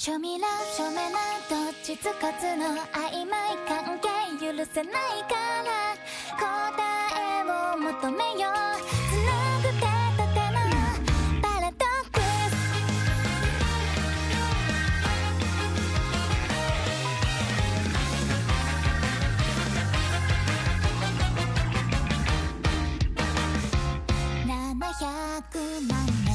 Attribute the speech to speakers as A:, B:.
A: ちょみらちょめなどっちつかつの曖昧関係許せないから答えを求めよう繋ぐてとてもパラドックス700万